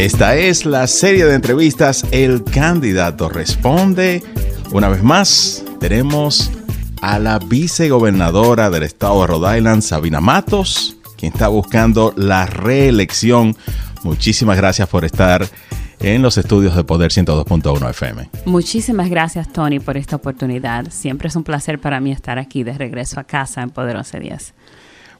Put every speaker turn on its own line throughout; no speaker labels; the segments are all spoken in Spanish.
Esta es la serie de entrevistas El candidato responde. Una vez más, tenemos a la vicegobernadora del estado de Rhode Island, Sabina Matos, quien está buscando la reelección. Muchísimas gracias por estar en los estudios de Poder 102.1 FM.
Muchísimas gracias, Tony, por esta oportunidad. Siempre es un placer para mí estar aquí de regreso a casa en Poder 1110.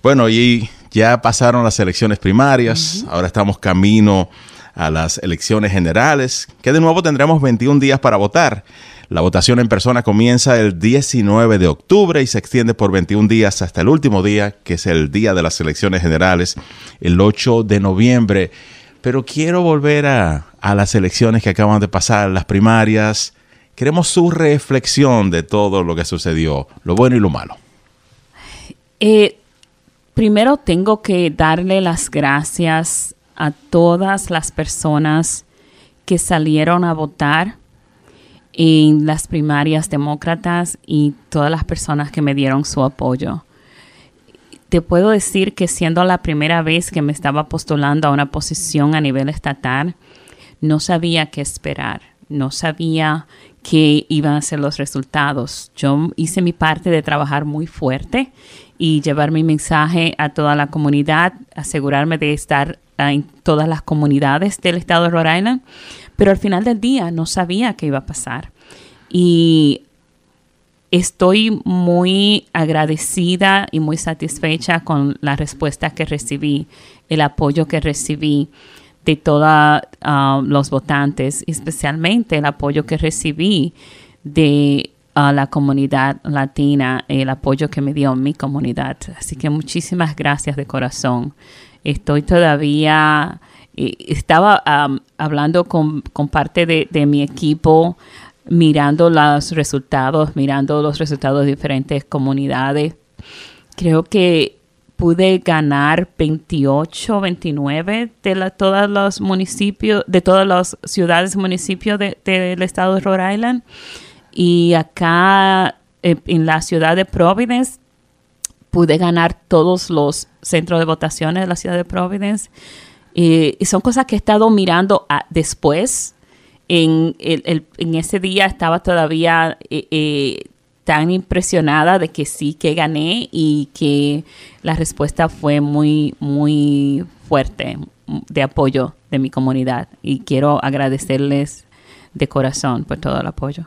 Bueno, y ya pasaron las elecciones primarias, ahora estamos camino a las elecciones generales, que de nuevo tendremos 21 días para votar. La votación en persona comienza el 19 de octubre y se extiende por 21 días hasta el último día, que es el día de las elecciones generales, el 8 de noviembre. Pero quiero volver a, las elecciones que acaban de pasar, las primarias. Queremos su reflexión de todo lo que sucedió, lo bueno y lo malo.
Eh, primero tengo que darle las gracias a todas las personas que salieron a votar en las primarias demócratas y todas las personas que me dieron su apoyo. Te puedo decir que siendo la primera vez que me estaba postulando a una posición a nivel estatal, no sabía qué esperar, no sabía qué iban a ser los resultados. Yo hice mi parte de trabajar muy fuerte y llevar mi mensaje a toda la comunidad, asegurarme de estar en todas las comunidades del estado de Rhode Island, pero al final del día no sabía qué iba a pasar. Y estoy muy agradecida y muy satisfecha con la respuesta que recibí, el apoyo que recibí de todos uh, los votantes, especialmente el apoyo que recibí de uh, la comunidad latina, el apoyo que me dio mi comunidad. Así que muchísimas gracias de corazón. Estoy todavía, eh, estaba hablando con, parte de, mi equipo, mirando los resultados, mirando los resultados de diferentes comunidades. Creo que pude ganar 28, 29 de todos los municipios, de todas las ciudades municipios del estado de Rhode Island. Y acá eh, en la ciudad de Providence pude ganar todos los centros de votaciones de la ciudad de Providence. y son cosas que he estado mirando después. En, en ese día estaba todavía eh, eh, tan impresionada de que sí que gané y que la respuesta fue muy, muy fuerte de apoyo de mi comunidad. Y quiero agradecerles de corazón por todo el apoyo.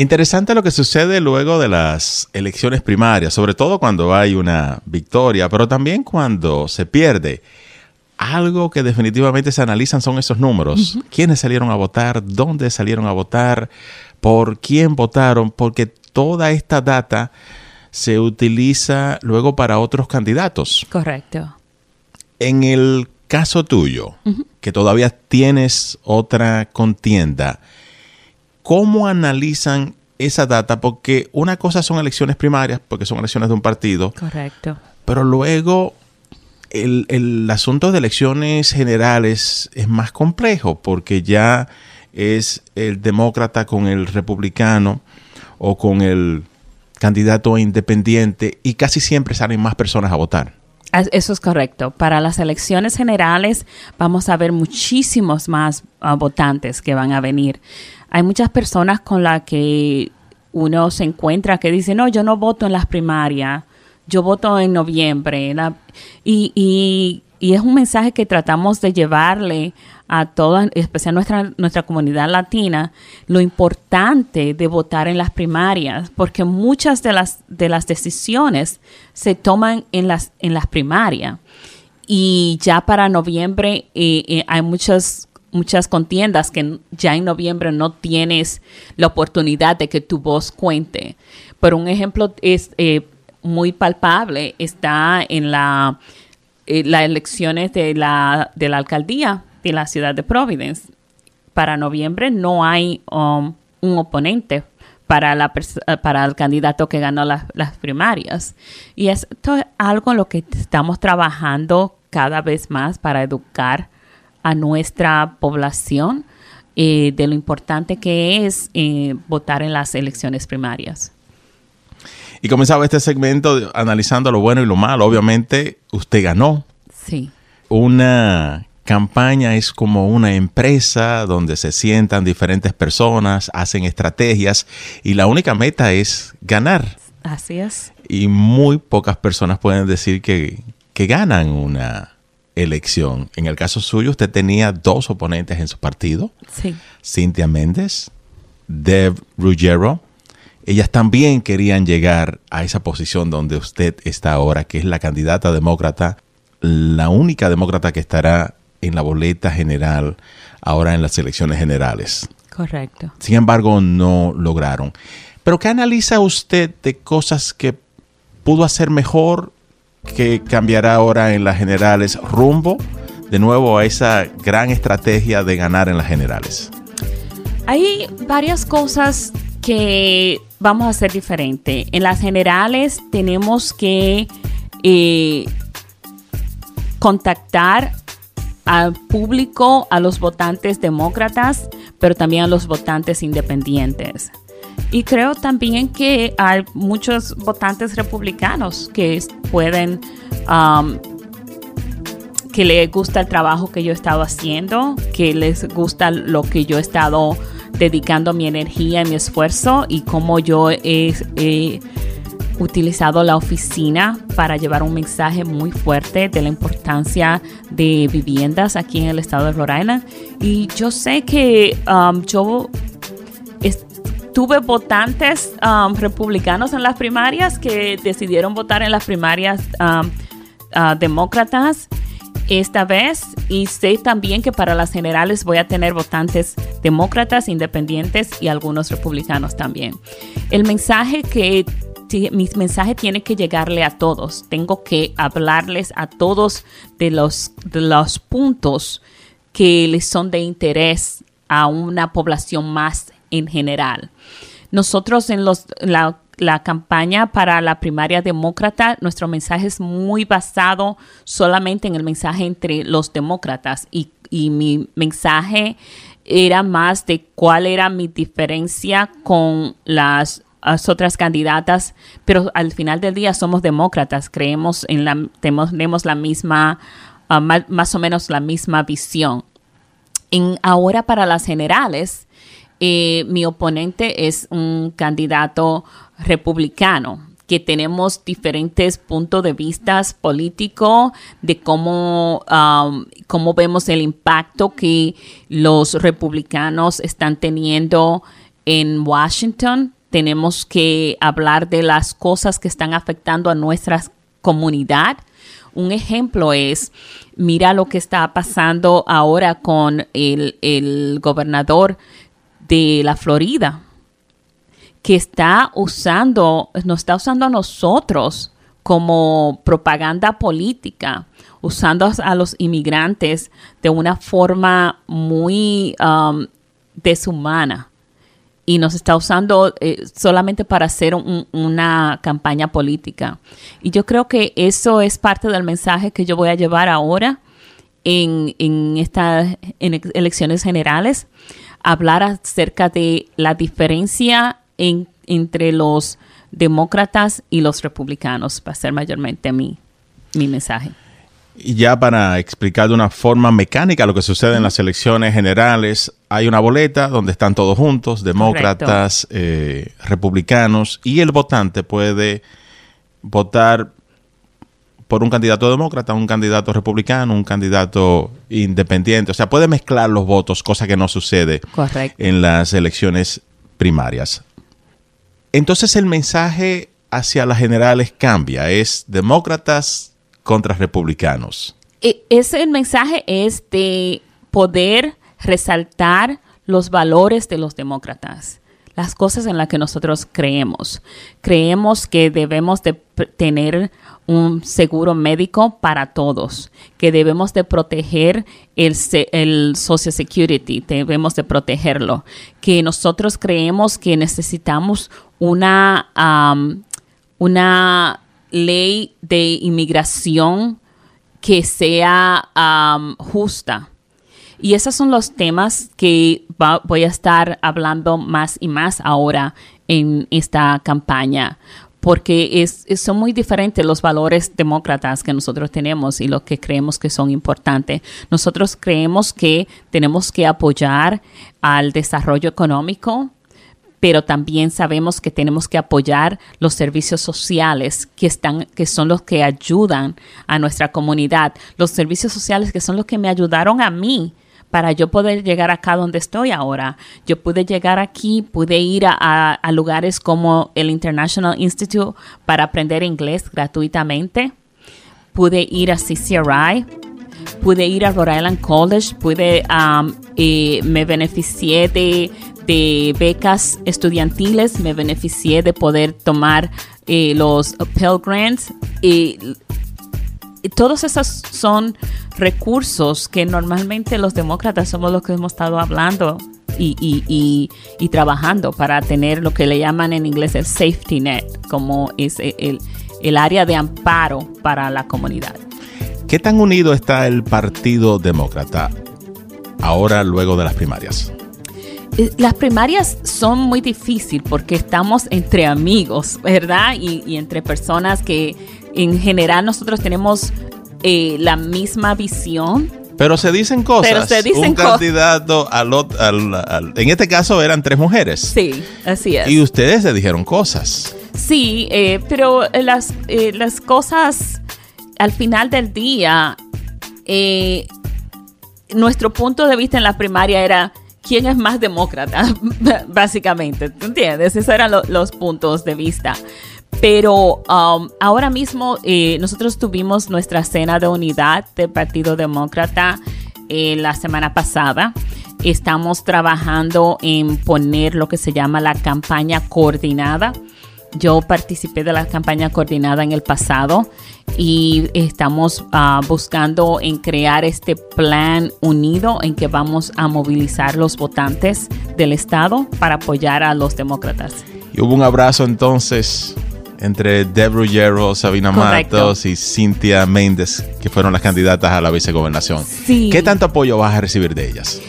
Interesante lo que sucede luego de las elecciones primarias, sobre todo cuando hay una victoria, pero también cuando se pierde. Algo que definitivamente se analizan son esos números. ¿Quiénes salieron a votar? ¿Dónde salieron a votar? ¿Por quién votaron? Porque toda esta data se utiliza luego para otros candidatos.
Correcto.
En el caso tuyo, que todavía tienes otra contienda, ¿Cómo analizan esa data? Porque una cosa son elecciones primarias, porque son elecciones de un partido.
Correcto.
Pero luego el, asunto de elecciones generales es más complejo, porque ya es el demócrata con el republicano o con el candidato independiente y casi siempre salen más personas a votar.
Eso es correcto. Para las elecciones generales vamos a ver muchísimos más ah, votantes que van a venir hay muchas personas con las que uno se encuentra que dicen, no, yo no voto en las primarias, yo voto en noviembre. y, y, y, es un mensaje que tratamos de llevarle a toda, especialmente nuestra, nuestra comunidad latina, lo importante de votar en las primarias, porque muchas de las, de las decisiones se toman en las, en las primarias. Y ya para noviembre eh, eh, hay muchas muchas contiendas que ya en noviembre no tienes la oportunidad de que tu voz cuente. Pero un ejemplo es eh, muy palpable, está en la, eh, las elecciones de la, de la alcaldía de la ciudad de Providence. Para noviembre no hay um, un oponente para, la, para el candidato que ganó las primarias. Y esto es algo en lo que estamos trabajando cada vez más para educar a nuestra población eh, de lo importante que es eh, votar en las elecciones primarias.
Y comenzaba este segmento analizando lo bueno y lo malo. Obviamente, usted ganó.
Sí.
Una campaña es como una empresa donde se sientan diferentes personas, hacen estrategias y la única meta es ganar.
Así es.
Y muy pocas personas pueden decir que, que ganan una elección. En el caso suyo, usted tenía dos oponentes en su partido.
Sí.
Cintia Méndez, Deb Ruggiero. Ellas también querían llegar a esa posición donde usted está ahora, que es la candidata demócrata, la única demócrata que estará en la boleta general ahora en las elecciones generales.
Correcto.
Sin embargo, no lograron. Pero ¿qué analiza usted de cosas que pudo hacer mejor, que cambiará ahora en las generales rumbo de nuevo a esa gran estrategia de ganar en las generales?
Hay varias cosas que vamos a hacer diferente. En las generales tenemos que eh, contactar al público, a los votantes demócratas, pero también a los votantes independientes. Y creo también que hay muchos votantes republicanos que pueden, um, que les gusta el trabajo que yo he estado haciendo, que les gusta lo que yo he estado dedicando mi energía mi esfuerzo y cómo yo he, utilizado la oficina para llevar un mensaje muy fuerte de la importancia de viviendas aquí en el estado de Rhode Island. Y yo sé que um, yo tuve votantes um, republicanos en las primarias que decidieron votar en las primarias um, uh, demócratas esta vez y sé también que para las generales voy a tener votantes demócratas, independientes y algunos republicanos también. El mensaje que mi mensaje tiene que llegarle a todos. Tengo que hablarles a todos de los, de los puntos que les son de interés a una población más en general. Nosotros en los, la, la campaña para la primaria demócrata, nuestro mensaje es muy basado solamente en el mensaje entre los demócratas y, y mi mensaje era más de cuál era mi diferencia con las, otras candidatas, pero al final del día somos demócratas, creemos en la, tenemos, la misma, ah, más, o menos la misma visión. En, ahora para las generales, eh, mi oponente es un candidato republicano que tenemos diferentes puntos de vista políticos de cómo, um, cómo vemos el impacto que los republicanos están teniendo en Washington. Tenemos que hablar de las cosas que están afectando a nuestra comunidad. Un ejemplo es, mira lo que está pasando ahora con el, el gobernador de la Florida, que está usando, nos está usando a nosotros como propaganda política, usando a los inmigrantes de una forma muy um, deshumana. Y nos está usando eh, solamente para hacer una campaña política. Y yo creo que eso es parte del mensaje que yo voy a llevar ahora en, en estas elecciones generales. Hablar acerca de la diferencia entre los demócratas y los republicanos, va a ser mayormente mi, mi mensaje.
Y ya para explicar de una forma mecánica lo que sucede en las elecciones generales, hay una boleta donde están todos juntos, demócratas, eh, republicanos, y el votante puede votar por un candidato demócrata, un candidato republicano, un candidato independiente. O sea, puede mezclar los votos, cosa que no sucede en las elecciones primarias. Entonces el mensaje hacia las generales cambia, es demócratas contra republicanos.
E, ese mensaje es de poder resaltar los valores de los demócratas, las cosas en las que nosotros creemos. Creemos que debemos de tener un seguro médico para todos, que debemos de proteger el, el Social Security, debemos de protegerlo, que nosotros creemos que necesitamos una, una ley de inmigración que sea justa. Y esos son los temas que voy a estar hablando más y más ahora en esta campaña porque es, son muy diferentes los valores demócratas que nosotros tenemos y los que creemos que son importantes. Nosotros creemos que tenemos que apoyar al desarrollo económico, pero también sabemos que tenemos que apoyar los servicios sociales que están que son los que ayudan a nuestra comunidad, los servicios sociales que son los que me ayudaron a mí para yo poder llegar acá donde estoy ahora. Yo pude llegar aquí, pude ir a, lugares como el International Institute para aprender inglés gratuitamente. Pude ir a CCRI, pude ir a Rhode Island College, pude, um, me beneficié de, becas estudiantiles, me beneficié de poder tomar eh, los Pell Grants. y todos esos son recursos que normalmente los demócratas somos los que hemos estado hablando y, trabajando para tener lo que le llaman en inglés el safety net, como es el, el área de amparo para la comunidad.
¿Qué tan unido está el Partido Demócrata ahora luego de las primarias?
Eh, las primarias son muy difíciles porque estamos entre amigos, ¿verdad? Y, entre personas que en general nosotros tenemos eh, la misma visión.
Pero se dicen cosas. Pero se dicen Un candidato al, al, En este caso eran tres mujeres.
Sí, así es.
Y ustedes se dijeron cosas.
Sí, eh, pero las, las cosas al final del día, nuestro punto de vista en la primaria era quién es más demócrata, básicamente, ¿entiendes? Esos eran los puntos de vista. Pero um, ahora mismo eh, nosotros tuvimos nuestra cena de unidad del Partido Demócrata eh, la semana pasada. Estamos trabajando en poner lo que se llama la campaña coordinada. Yo participé de la campaña coordinada en el pasado y estamos ah, buscando en crear este plan unido en que vamos a movilizar los votantes del estado para apoyar a los demócratas.
Y hubo un abrazo entonces entre Deborah Hierro, Sabina Matos y Cintia Méndez, que fueron las candidatas a la vicegobernación. ¿Qué tanto apoyo vas a recibir de ellas?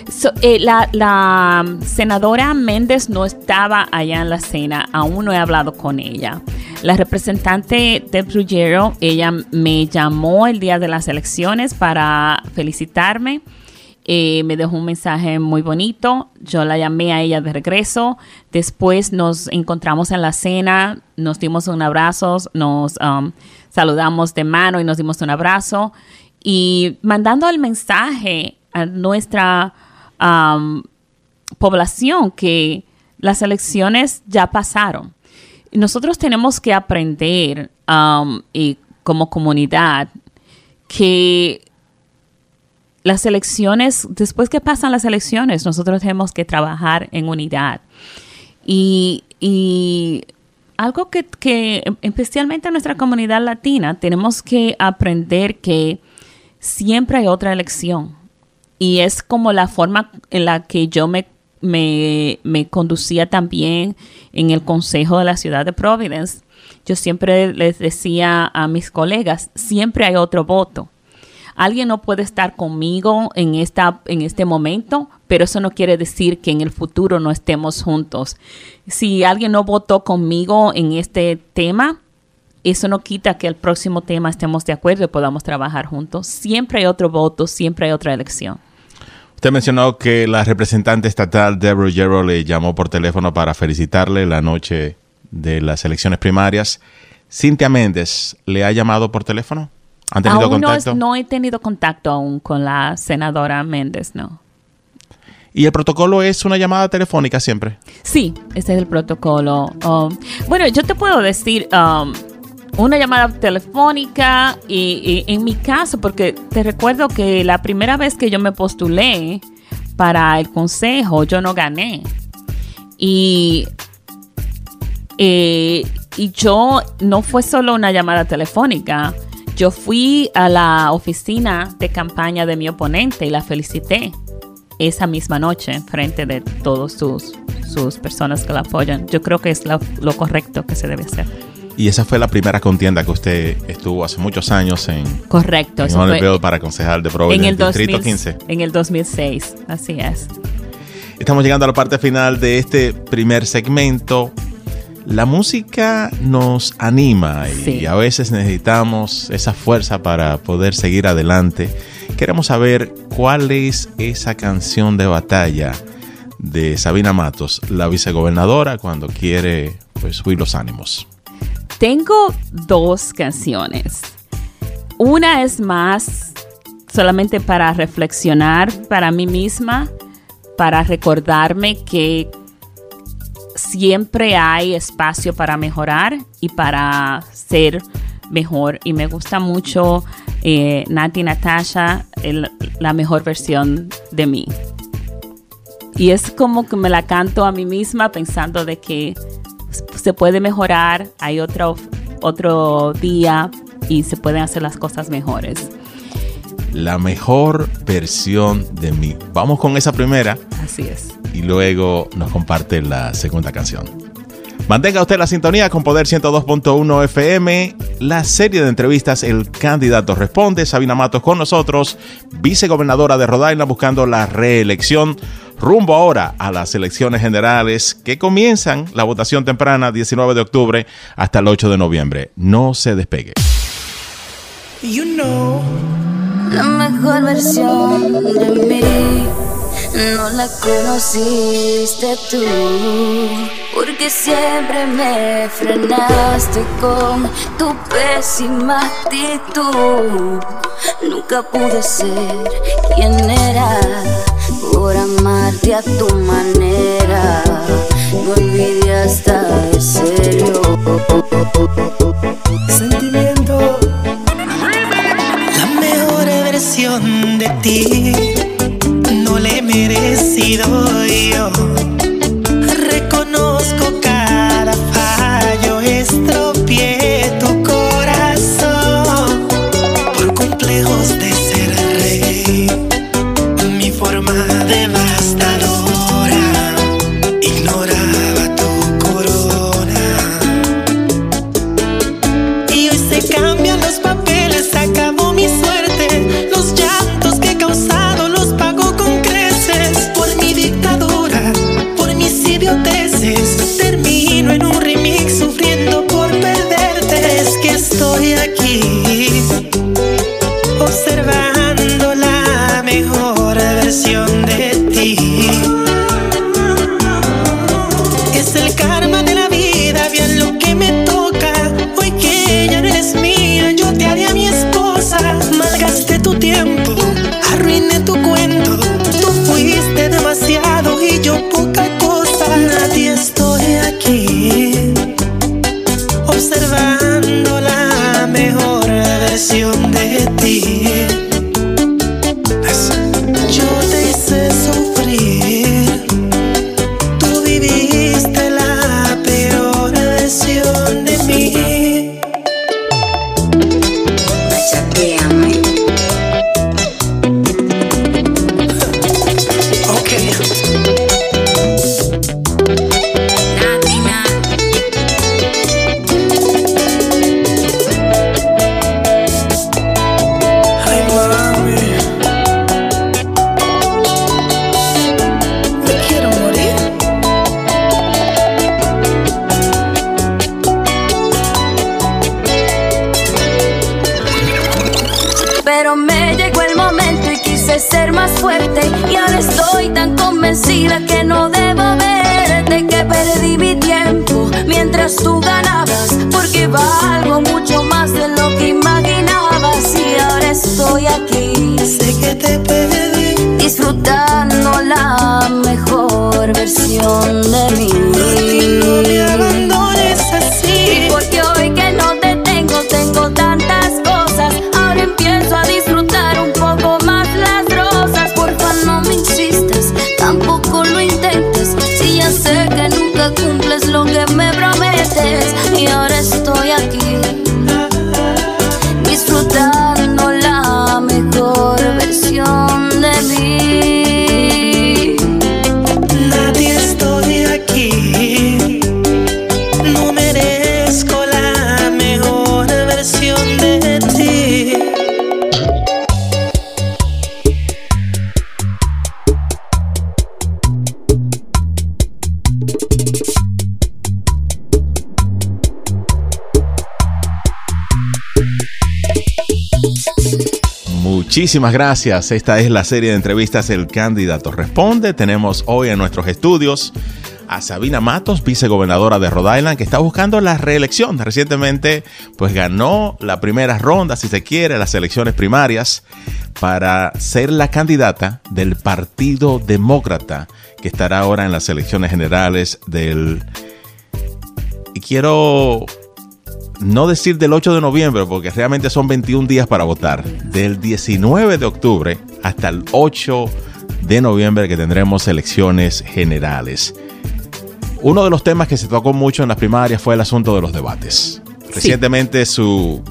Eh, la, senadora Méndez no estaba allá en la cena, aún no he hablado con ella. La representante Deborah Hierro, ella me llamó el día de las elecciones para felicitarme eh, me dejó un mensaje muy bonito. Yo la llamé a ella de regreso. Después nos encontramos en la cena, nos dimos un abrazo, nos um, saludamos de mano y nos dimos un abrazo. Y mandando el mensaje a nuestra um, población que las elecciones ya pasaron. Nosotros tenemos que aprender um, y como comunidad que las elecciones, después que pasan las elecciones, nosotros tenemos que trabajar en unidad. Y, algo que, que, especialmente en nuestra comunidad latina, tenemos que aprender que siempre hay otra elección. Y es como la forma en la que yo me, me, me conducía también en el Consejo de la Ciudad de Providence. Yo siempre les decía a mis colegas, siempre hay otro voto Alguien no puede estar conmigo en, esta, en este momento, pero eso no quiere decir que en el futuro no estemos juntos. Si alguien no votó conmigo en este tema, eso no quita que el próximo tema estemos de acuerdo y podamos trabajar juntos. Siempre hay otro voto, siempre hay otra elección.
Usted mencionó que la representante estatal Deborah Gerald le llamó por teléfono para felicitarle la noche de las elecciones primarias. Cintia Méndez le ha llamado por teléfono. ¿Han tenido contacto?
No, he tenido contacto aún con la senadora Méndez, no.
¿Y el protocolo es una llamada telefónica siempre?
Sí, ese es el protocolo. Um, bueno, yo te puedo decir um, una llamada telefónica y, en mi caso, porque te recuerdo que la primera vez que yo me postulé para el consejo, yo no gané. Y, eh, y yo no fue solo una llamada telefónica yo fui a la oficina de campaña de mi oponente y la felicité esa misma noche en frente de todas sus, sus personas que la apoyan. Yo creo que es lo, correcto que se debe hacer.
Y esa fue la primera contienda que usted estuvo hace muchos años en.
Correcto.
En para concejal de Providence, en el Distrito 15.
En el 2006, así es.
Estamos llegando a la parte final de este primer segmento. La música nos anima y
Sí.
a veces necesitamos esa fuerza para poder seguir adelante. Queremos saber cuál es esa canción de batalla de Sabina Matos, la vicegobernadora, cuando quiere pues, subir los ánimos.
Tengo dos canciones. Una es más solamente para reflexionar para mí misma, para recordarme que siempre hay espacio para mejorar y para ser mejor. Y me gusta mucho eh, Nati Natasha, el- la mejor versión de mí. Y es como que me la canto a mí misma pensando de que se puede mejorar, hay otro, otro día y se pueden hacer las cosas mejores.
La mejor versión de mí. Vamos con esa primera
Así es.
Y luego nos comparte la segunda canción. Mantenga usted la sintonía con Poder 102.1 FM, la serie de entrevistas El Candidato Responde, Sabina Matos con nosotros, vicegobernadora de Rhode Island buscando la reelección, rumbo ahora a las elecciones generales que comienzan la votación temprana 19 de octubre hasta el 8 de noviembre. No se despegue.
You know,
La mejor versión de mí no la conociste tú, porque siempre me frenaste con tu pésima actitud. Nunca pude ser quien era por amarte a tu manera. No olvidé hasta de serio.
sentimiento. La mejor versión de ti merecido yo.
Tú ganabas. Porque valgo mucho más de lo que imaginabas. Y ahora estoy aquí
Sé que te perdí.
disfrutando la mejor versión de mí.
Muchísimas gracias. Esta es la serie de entrevistas El Candidato Responde. Tenemos hoy en nuestros estudios a Sabina Matos, vicegobernadora de Rhode Island, que está buscando la reelección. Recientemente, pues ganó la primera ronda, si se quiere, las elecciones primarias para ser la candidata del Partido Demócrata, que estará ahora en las elecciones generales del... Y quiero no decir del 8 de noviembre, porque realmente son 21 días para votar, del 19 de octubre hasta el 8 de noviembre que tendremos elecciones generales. Uno de los temas que se tocó mucho en las primarias fue el asunto de los debates. Recientemente su,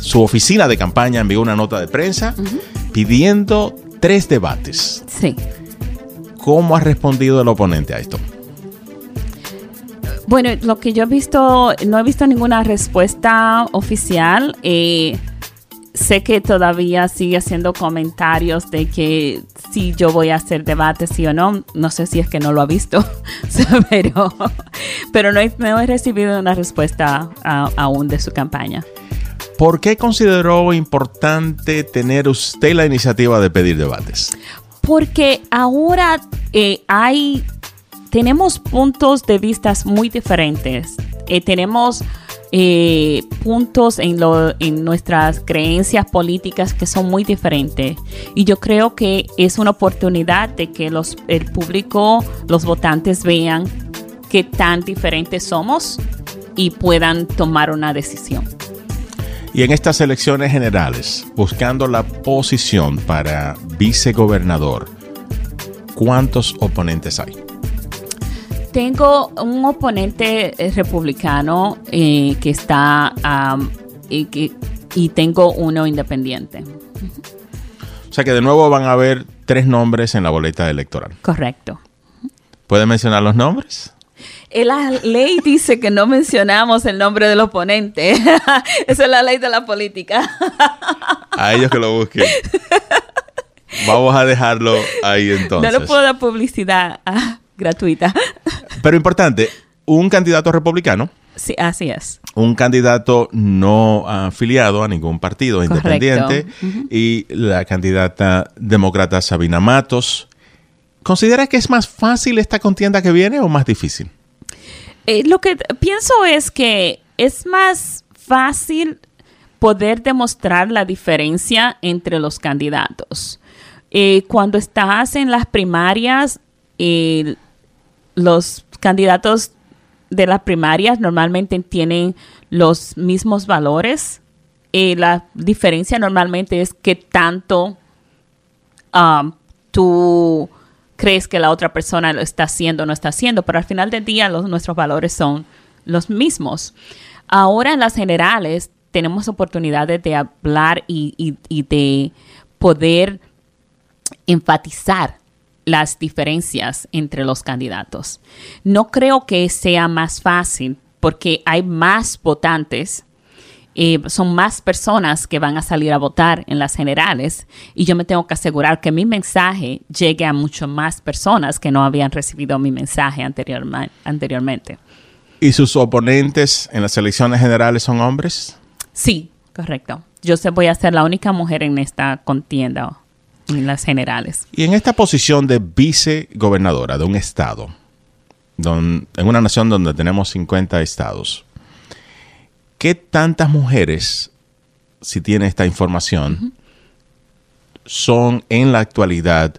su oficina de campaña envió una nota de prensa pidiendo tres debates.
Sí.
¿Cómo ha respondido el oponente a esto?
Bueno, lo que yo he visto, no he visto ninguna respuesta oficial. Eh, sé que todavía sigue haciendo comentarios de que si yo voy a hacer debate, sí o no. No sé si es que no lo ha visto, pero, pero no, he, no he recibido una respuesta a- aún de su campaña.
¿Por qué consideró importante tener usted la iniciativa de pedir debates?
Porque ahora eh, hay, tenemos puntos de vistas muy diferentes. Eh, tenemos eh, puntos en, en nuestras creencias políticas que son muy diferentes. Y yo creo que es una oportunidad de que los, el público, los votantes vean qué tan diferentes somos y puedan tomar una decisión.
Y en estas elecciones generales, buscando la posición para vicegobernador, ¿cuántos oponentes hay?
Tengo un oponente eh, republicano eh, que está y, que- y tengo uno independiente.
O sea que de nuevo van a haber tres nombres en la boleta electoral.
Correcto.
¿Puede mencionar los nombres?
Eh, La ley dice que no mencionamos el nombre del oponente. Esa es la ley de la política.
A ellos que lo busquen. Vamos a dejarlo ahí entonces.
No le puedo dar publicidad gratuita.
Pero importante, un candidato republicano,
Sí, así es.
un candidato no afiliado a ningún partido
Correcto.
independiente y la candidata demócrata Sabina Matos. ¿Considera que es más fácil esta contienda que viene o más difícil?
Eh, lo que pienso es que es más fácil poder demostrar la diferencia entre los candidatos. Eh, cuando estás en las primarias, eh, los candidatos de las primarias normalmente tienen los mismos valores. Eh, la diferencia normalmente es que tanto um, tú crees que la otra persona lo está haciendo o no está haciendo, pero al final del día nuestros valores son los mismos. Ahora en las generales tenemos oportunidades de hablar y, y- y de poder enfatizar las diferencias entre los candidatos. No creo que sea más fácil porque hay más votantes eh, son más personas que van a salir a votar en las generales y yo me tengo que asegurar que mi mensaje llegue a mucho más personas que no habían recibido mi mensaje anteriormente.
¿Y sus oponentes en las elecciones generales son hombres?
Sí, correcto. Yo sé, voy a ser la única mujer en esta contienda en las generales.
Y en esta posición de vicegobernadora de un estado, don- en una nación donde tenemos 50 estados, ¿qué tantas mujeres, si tiene esta información, son en la actualidad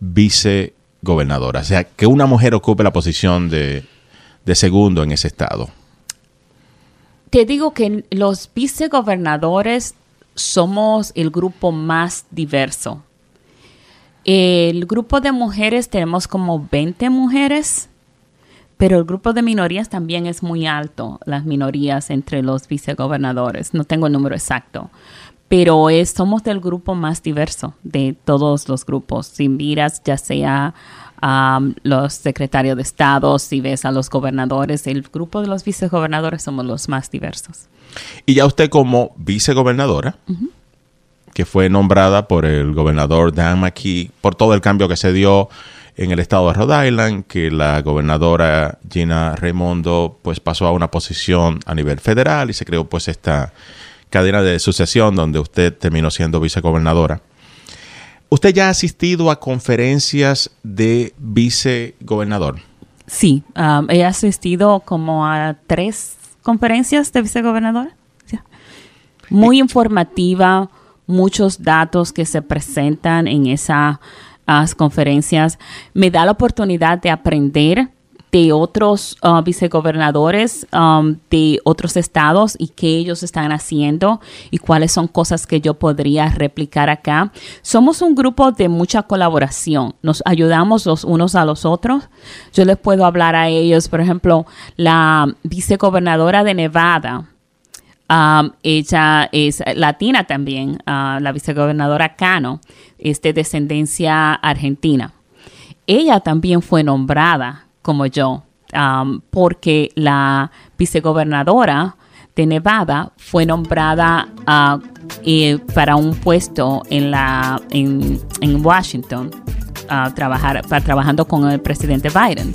vicegobernadoras? O sea, que una mujer ocupe la posición de, de segundo en ese estado.
Te digo que los vicegobernadores somos el grupo más diverso. El grupo de mujeres tenemos como 20 mujeres, pero el grupo de minorías también es muy alto, las minorías entre los vicegobernadores. No tengo el número exacto, pero es, somos del grupo más diverso de todos los grupos. Si miras, ya sea um, los secretarios de Estado, si ves a los gobernadores, el grupo de los vicegobernadores somos los más diversos.
Y ya usted como vicegobernadora, que fue nombrada por el gobernador Dan McKee, por todo el cambio que se dio en el estado de Rhode Island, que la gobernadora Gina Raimondo pues pasó a una posición a nivel federal y se creó pues esta cadena de sucesión donde usted terminó siendo vicegobernadora. ¿Usted ya ha asistido a conferencias de vicegobernador?
Sí, um, he asistido como a tres conferencias de vicegobernadora. Sí. Muy informativa, muchos datos que se presentan en esas conferencias. Me da la oportunidad de aprender de otros uh, vicegobernadores um, de otros estados y qué ellos están haciendo y cuáles son cosas que yo podría replicar acá. Somos un grupo de mucha colaboración, nos ayudamos los unos a los otros. Yo les puedo hablar a ellos, por ejemplo, la vicegobernadora de Nevada. Um, ella es latina también, uh, la vicegobernadora Cano, es de descendencia argentina. Ella también fue nombrada como yo, um, porque la vicegobernadora de Nevada fue nombrada para un puesto en, la, en, Washington, uh, trabajar, trabajando con el presidente Biden.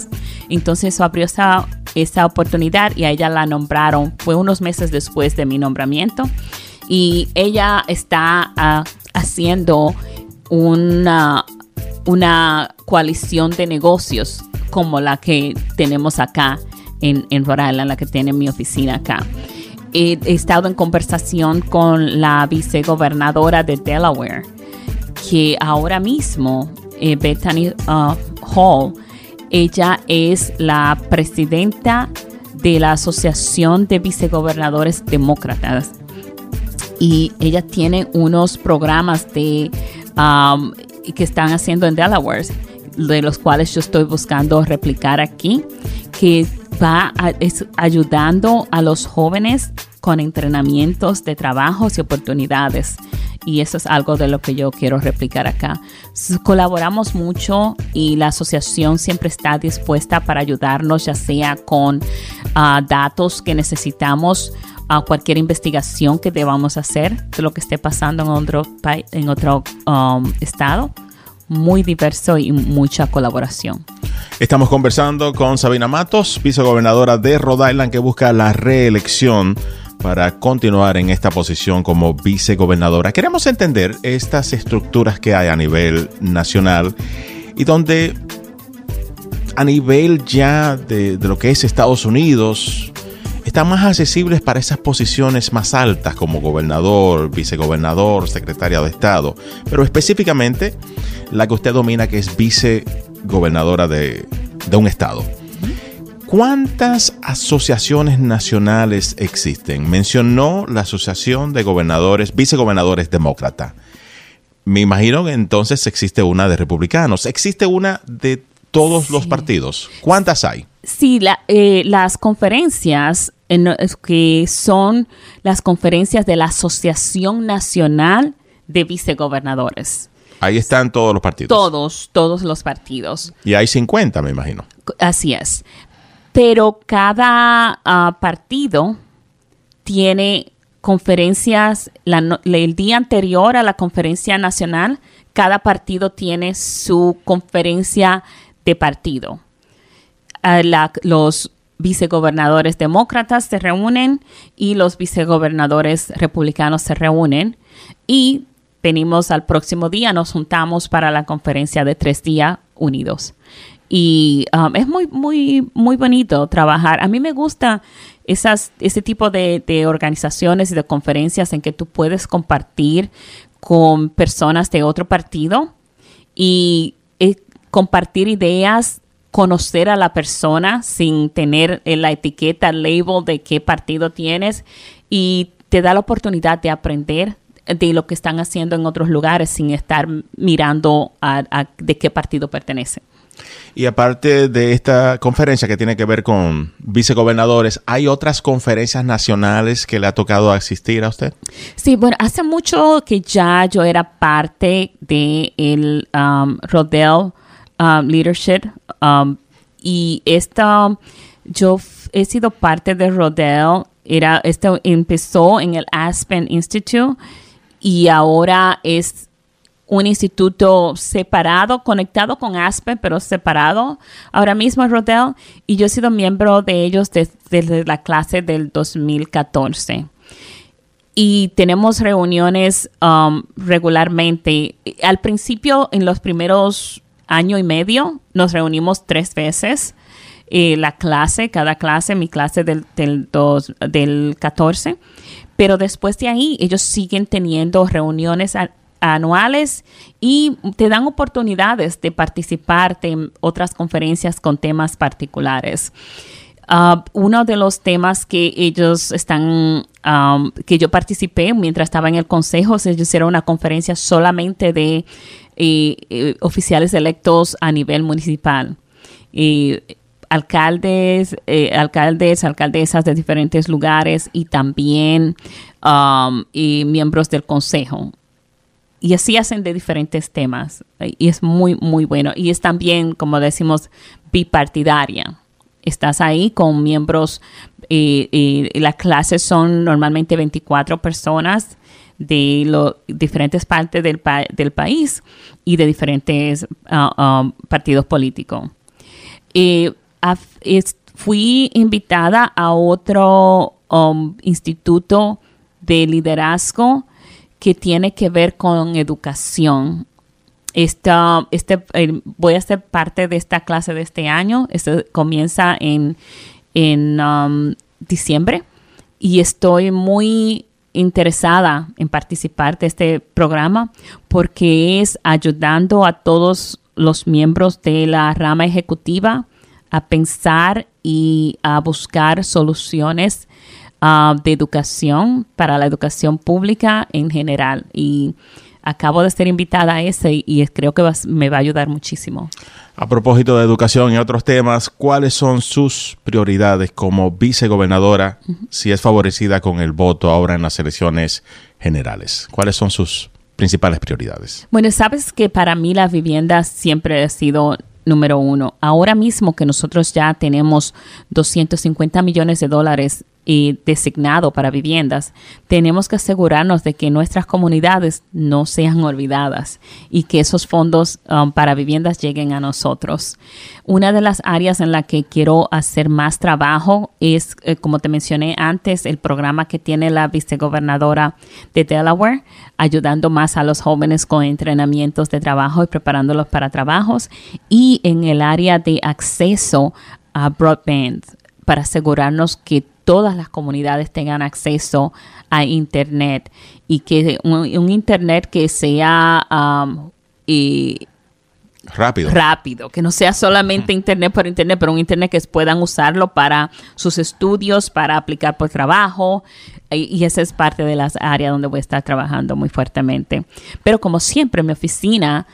Entonces eso abrió esa, esa oportunidad y a ella la nombraron, fue unos meses después de mi nombramiento, y ella está uh, haciendo una, una coalición de negocios como la que tenemos acá en, en Rhode Island, la que tiene mi oficina acá. He, estado en conversación con la vicegobernadora de Delaware, que ahora mismo, eh, Bethany uh, Hall, ella es la presidenta de la Asociación de Vicegobernadores Demócratas. Y ella tiene unos programas de, um, que están haciendo en Delaware de los cuales yo estoy buscando replicar aquí, que va ayudando a los jóvenes con entrenamientos de trabajos y oportunidades. Y eso es algo de lo que yo quiero replicar acá. Colaboramos mucho y la asociación siempre está dispuesta para ayudarnos, ya sea con ah, datos que necesitamos a cualquier investigación que debamos hacer de lo que esté pasando en otro, en otro um, estado muy diverso y mucha colaboración.
Estamos conversando con Sabina Matos, vicegobernadora de Rhode Island, que busca la reelección para continuar en esta posición como vicegobernadora. Queremos entender estas estructuras que hay a nivel nacional y donde a nivel ya de, lo que es Estados Unidos, están más accesibles para esas posiciones más altas como gobernador, vicegobernador, secretaria de Estado, pero específicamente la que usted domina que es vicegobernadora de, de un Estado. ¿Cuántas asociaciones nacionales existen? Mencionó la Asociación de Gobernadores, Vicegobernadores Demócrata. Me imagino que entonces existe una de republicanos. ¿Existe una de todos los partidos? ¿Cuántas hay?
Sí, eh, las conferencias que son las conferencias de la Asociación Nacional de Vicegobernadores.
Ahí están todos los partidos.
Todos, todos los partidos.
Y hay 50, me imagino.
Así es. Pero cada ah, partido tiene conferencias, el día anterior a la conferencia nacional, cada partido tiene su conferencia de partido. Ah, los vicegobernadores demócratas se reúnen y los vicegobernadores republicanos se reúnen y venimos al próximo día, nos juntamos para la conferencia de tres días unidos. Y um, es muy, muy, muy bonito trabajar. A mí me gusta esas, ese tipo de, organizaciones y de conferencias en que tú puedes compartir con personas de otro partido y eh, compartir ideas conocer a la persona sin tener la etiqueta, el label de qué partido tienes y te da la oportunidad de aprender de lo que están haciendo en otros lugares sin estar mirando a, de qué partido pertenece.
Y aparte de esta conferencia que tiene que ver con vicegobernadores, ¿hay otras conferencias nacionales que le ha tocado asistir a usted?
Sí, bueno, hace mucho que ya yo era parte de el um, um, Leadership um, y esta, yo he sido parte de Rodel, era, esto empezó en el Aspen Institute y ahora es un instituto separado, conectado con Aspen, pero separado ahora mismo Rodel. Y yo he sido miembro de ellos desde, la clase del 2014. y tenemos reuniones um, regularmente. Al principio, en los primeros año y medio, nos reunimos tres veces. Eh, la clase, cada clase, mi clase del, del 14. Pero después de ahí, ellos siguen teniendo reuniones anuales y te dan oportunidades de participar en otras conferencias con temas particulares. Uh, uno de los temas que ellos están, que yo participé mientras estaba en el consejo, ellos hicieron una conferencia solamente de eh, eh, oficiales electos a nivel municipal. Alcaldes, eh, alcaldes, alcaldesas de diferentes lugares y también miembros del consejo. Y así hacen de diferentes temas. Y es muy, muy bueno. Y es también, como decimos, bipartidaria estás ahí con miembros y, las clases son normalmente 24 personas de diferentes partes del, país y de diferentes uh, um, partidos políticos. fui invitada a otro um, instituto de liderazgo que tiene que ver con educación esta, este, voy a ser parte de esta clase de este año. Esto comienza en, en um, diciembre y estoy muy interesada en participar de este programa porque es ayudando a todos los miembros de la rama ejecutiva a pensar y a buscar soluciones uh, de educación para la educación pública en general. Y acabo de ser invitada a ese y, creo que me va a ayudar muchísimo.
A propósito de educación y otros temas, ¿cuáles son sus prioridades como vicegobernadora si es favorecida con el voto ahora en las elecciones generales? ¿Cuáles son sus principales prioridades?
Bueno, sabes que para mí la vivienda siempre ha sido número uno. Ahora mismo que nosotros ya tenemos 250 millones de dólares designado para viviendas, tenemos que asegurarnos de que nuestras comunidades no sean olvidadas y que esos fondos um, para viviendas lleguen a nosotros. Una de las áreas en la que quiero hacer más trabajo es, eh, como te mencioné antes, el programa que tiene la vicegobernadora de Delaware, ayudando más a los jóvenes con entrenamientos de trabajo y preparándolos para trabajos, y en el área de acceso a broadband para asegurarnos que todas las comunidades tengan acceso a Internet y que un, Internet que sea um,
rápido.
rápido, que no sea solamente Internet por Internet, pero un Internet que puedan usarlo para sus estudios, para aplicar por trabajo. Y, y esa es parte de las áreas donde voy a estar trabajando muy fuertemente. Pero como siempre, mi oficina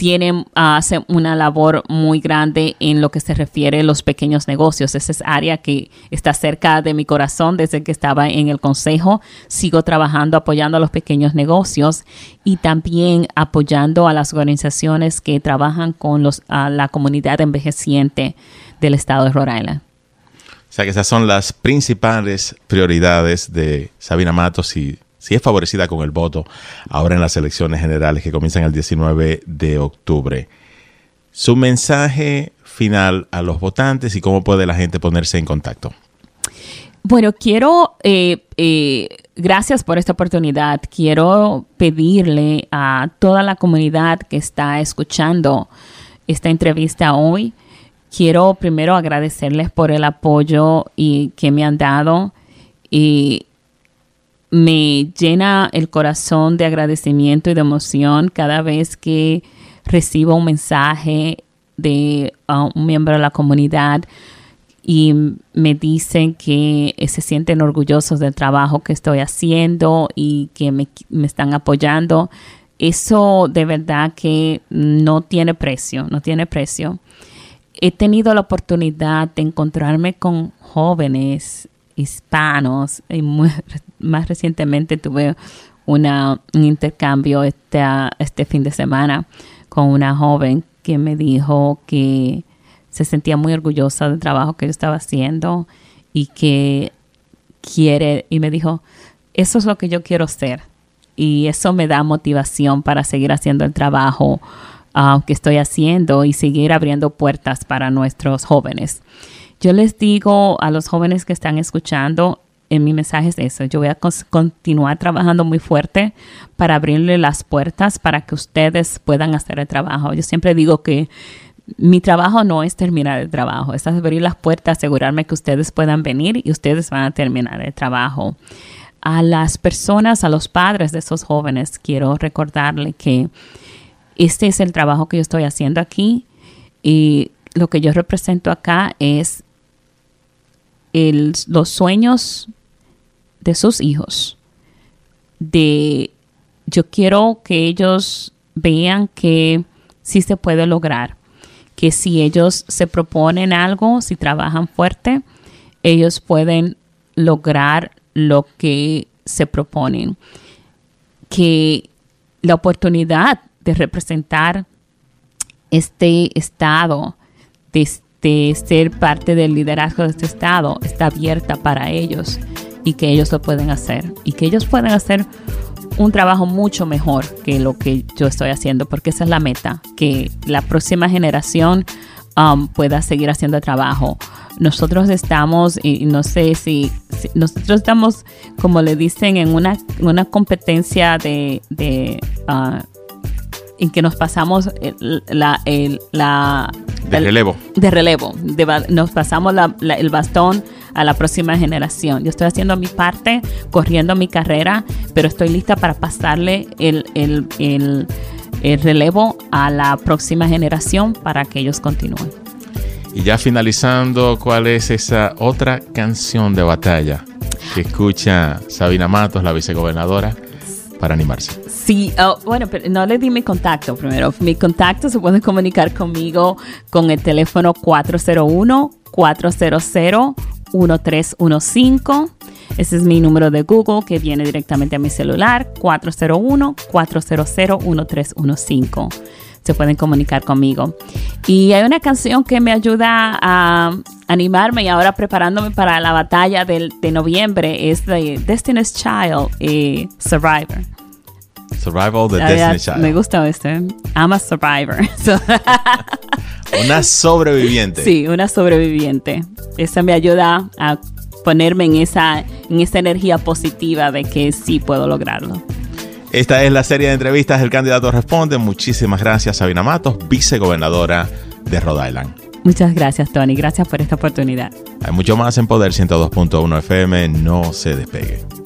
tienen, hace una labor muy grande en lo que se refiere a los pequeños negocios. Esa es área que está cerca de mi corazón desde que estaba en el consejo. Sigo trabajando apoyando a los pequeños negocios y también apoyando a las organizaciones que trabajan con los, a la comunidad envejeciente del estado de Rhode Island.
O sea que esas son las principales prioridades de Sabina Matos y si es favorecida con el voto ahora en las elecciones generales que comienzan el 19 de octubre. Su mensaje final a los votantes y cómo puede la gente ponerse en contacto.
Bueno, quiero, eh, eh, gracias por esta oportunidad, quiero pedirle a toda la comunidad que está escuchando esta entrevista hoy, quiero primero agradecerles por el apoyo y que me han dado y me llena el corazón de agradecimiento y de emoción cada vez que recibo un mensaje de un miembro de la comunidad y me dicen que se sienten orgullosos del trabajo que estoy haciendo y que me, me están apoyando. Eso de verdad que no tiene precio, no tiene precio. He tenido la oportunidad de encontrarme con jóvenes hispanos. Y más recientemente tuve un intercambio este, este fin de semana con una joven que me dijo que se sentía muy orgullosa del trabajo que yo estaba haciendo y que quiere, y me dijo, eso es lo que yo quiero ser. Y eso me da motivación para seguir haciendo el trabajo uh, que estoy haciendo y seguir abriendo puertas para nuestros jóvenes. Yo les digo a los jóvenes que están escuchando, en mi mensaje es eso. Yo voy a continuar trabajando muy fuerte para abrirle las puertas para que ustedes puedan hacer el trabajo. Yo siempre digo que mi trabajo no es terminar el trabajo, es abrir las puertas, asegurarme que ustedes puedan venir y ustedes van a terminar el trabajo. A las personas, a los padres de esos jóvenes, quiero recordarle que este es el trabajo que yo estoy haciendo aquí y lo que yo represento acá es los sueños de sus hijos. De yo quiero que ellos vean que sí se puede lograr, que si ellos se proponen algo, si trabajan fuerte, ellos pueden lograr lo que se proponen. Que la oportunidad de representar este estado, de, ser parte del liderazgo de este estado, está abierta para ellos y que ellos lo pueden hacer y que ellos pueden hacer un trabajo mucho mejor que lo que yo estoy haciendo, porque esa es la meta, que la próxima generación um, pueda seguir haciendo el trabajo. Nosotros estamos, y no sé si, nosotros estamos, como le dicen, en una, una competencia de, de uh, en que nos pasamos la, la
de relevo.
De relevo. nos pasamos el bastón a la próxima generación. Yo estoy haciendo mi parte, corriendo mi carrera, pero estoy lista para pasarle el, el relevo a la próxima generación para que ellos continúen.
Y ya finalizando, ¿cuál es esa otra canción de batalla que escucha Sabina Matos, la vicegobernadora, para animarse?
Sí, oh, bueno, pero no le di mi contacto primero. Mi contacto se puede comunicar conmigo con el teléfono 401-400-1315. Ese es mi número de Google que viene directamente a mi celular, 401-400-1315. Se pueden comunicar conmigo. Y hay una canción que me ayuda a animarme y ahora preparándome para la batalla de noviembre es de Destiny's Child, y Survivor.
Survival the Destiny Child.
Me gusta este. I'm a survivor.
una sobreviviente.
Sí, una sobreviviente. Esa me ayuda a ponerme en esa, en esa energía positiva de que sí puedo lograrlo.
Esta es la serie de entrevistas El Candidato Responde. Muchísimas gracias, Sabina Matos, vicegobernadora de Rhode Island.
Muchas gracias, Tony. Gracias por esta oportunidad.
Hay mucho más en Poder 102.1 FM. No se despegue.